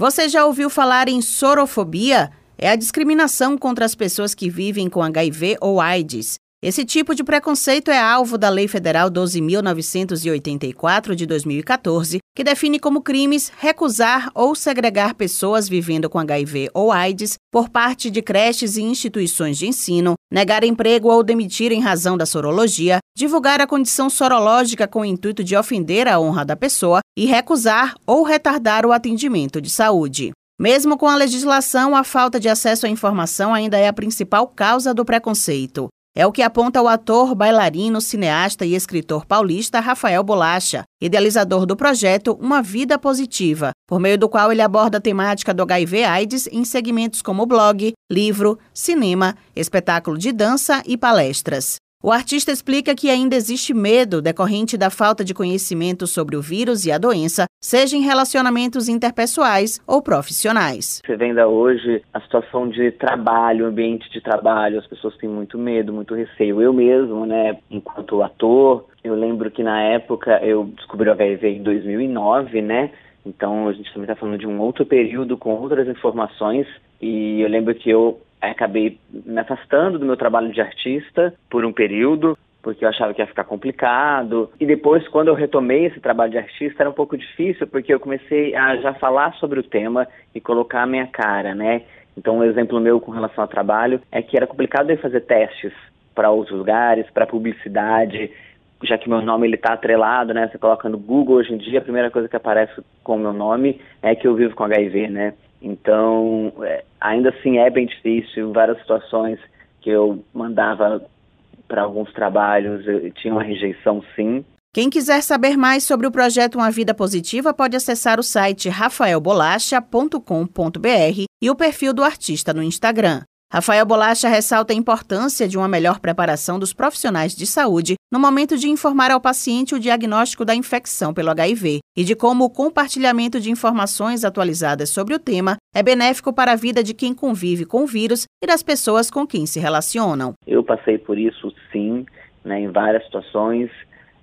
Você já ouviu falar em sorofobia? É a discriminação contra as pessoas que vivem com HIV ou AIDS. Esse tipo de preconceito é alvo da Lei Federal 12.984 de 2014, que define como crimes recusar ou segregar pessoas vivendo com HIV ou AIDS por parte de creches e instituições de ensino, negar emprego ou demitir em razão da sorologia, divulgar a condição sorológica com o intuito de ofender a honra da pessoa e recusar ou retardar o atendimento de saúde. Mesmo com a legislação, a falta de acesso à informação ainda é a principal causa do preconceito. É o que aponta o ator, bailarino, cineasta e escritor paulista Rafael Bolacha, idealizador do projeto Uma Vida Positiva, por meio do qual ele aborda a temática do HIV/AIDS em segmentos como blog, livro, cinema, espetáculo de dança e palestras. O artista explica que ainda existe medo decorrente da falta de conhecimento sobre o vírus e a doença, seja em relacionamentos interpessoais ou profissionais. Você vê ainda hoje a situação de trabalho, ambiente de trabalho, as pessoas têm muito medo, muito receio. Eu mesmo, né, enquanto ator, eu lembro que na época eu descobri o HIV em 2009, né? Então a gente também está falando de um outro período com outras informações e eu lembro que eu acabei me afastando do meu trabalho de artista por um período, porque eu achava que ia ficar complicado. E depois, quando eu retomei esse trabalho de artista, era um pouco difícil, porque eu comecei a já falar sobre o tema e colocar a minha cara, né? Então, um exemplo meu com relação ao trabalho é que era complicado eu fazer testes para outros lugares, para publicidade, já que meu nome ele está atrelado, né? Você coloca no Google hoje em dia, a primeira coisa que aparece com o meu nome é que eu vivo com HIV, né? Então, é, ainda assim é bem difícil, várias situações que eu mandava para alguns trabalhos, eu tinha uma rejeição sim. Quem quiser saber mais sobre o projeto Uma Vida Positiva pode acessar o site rafaelbolacha.com.br e o perfil do artista no Instagram. Rafael Bolacha ressalta a importância de uma melhor preparação dos profissionais de saúde no momento de informar ao paciente o diagnóstico da infecção pelo HIV e de como o compartilhamento de informações atualizadas sobre o tema é benéfico para a vida de quem convive com o vírus e das pessoas com quem se relacionam. Eu passei por isso sim, né, em várias situações,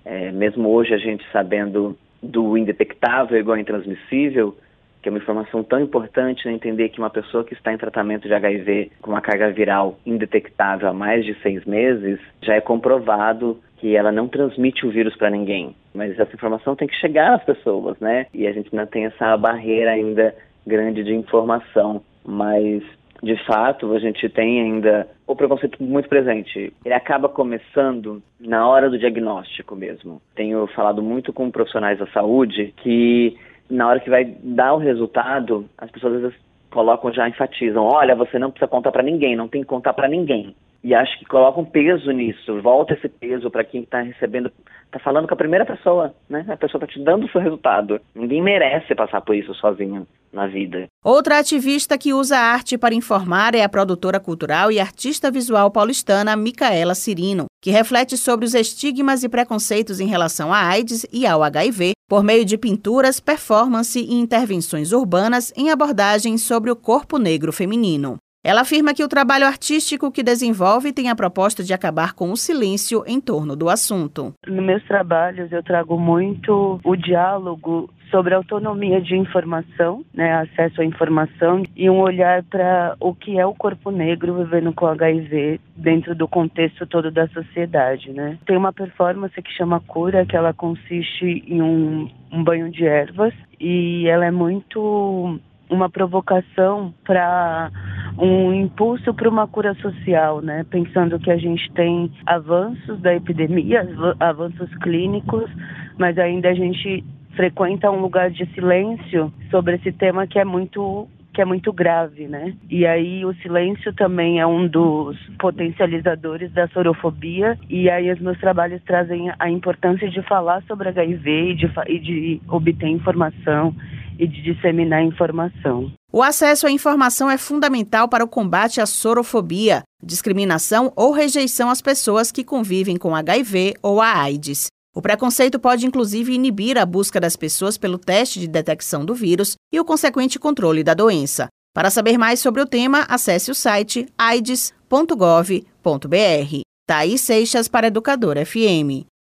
é, mesmo hoje a gente sabendo do indetectável igual intransmissível, que é uma informação tão importante, né, entender que uma pessoa que está em tratamento de HIV com uma carga viral indetectável há mais de seis meses, já é comprovado que ela não transmite o vírus para ninguém. Mas essa informação tem que chegar às pessoas, né? E a gente ainda tem essa barreira ainda grande de informação. Mas, de fato, a gente tem ainda o preconceito muito presente. Ele acaba começando na hora do diagnóstico mesmo. Tenho falado muito com profissionais da saúde que na hora que vai dar o resultado, as pessoas às vezes colocam já enfatizam, olha, você não precisa contar para ninguém, não tem que contar para ninguém. E acho que colocam peso nisso, volta esse peso para quem está recebendo, está falando com a primeira pessoa, né? A pessoa está te dando o seu resultado. Ninguém merece passar por isso sozinho na vida. Outra ativista que usa a arte para informar é a produtora cultural e artista visual paulistana Micaela Cirino, que reflete sobre os estigmas e preconceitos em relação à AIDS e ao HIV por meio de pinturas, performance e intervenções urbanas em abordagens sobre o corpo negro feminino. Ela afirma que o trabalho artístico que desenvolve tem a proposta de acabar com o silêncio em torno do assunto. Nos meus trabalhos eu trago muito o diálogo sobre autonomia de informação, né, acesso à informação e um olhar para o que é o corpo negro vivendo com HIV dentro do contexto todo da sociedade, né. Tem uma performance que chama Cura, que ela consiste em um, um banho de ervas e ela é muito uma provocação para um impulso para uma cura social, né? Pensando que a gente tem avanços da epidemia, avanços clínicos, mas ainda a gente frequenta um lugar de silêncio sobre esse tema que é muito que é muito grave, né? E aí o silêncio também é um dos potencializadores da sorofobia e aí os meus trabalhos trazem a importância de falar sobre HIV e de, e de obter informação e de disseminar informação. O acesso à informação é fundamental para o combate à sorofobia, discriminação ou rejeição às pessoas que convivem com HIV ou a AIDS. O preconceito pode inclusive inibir a busca das pessoas pelo teste de detecção do vírus e o consequente controle da doença. Para saber mais sobre o tema, acesse o site aids.gov.br. Thaís Seixas para Educador FM.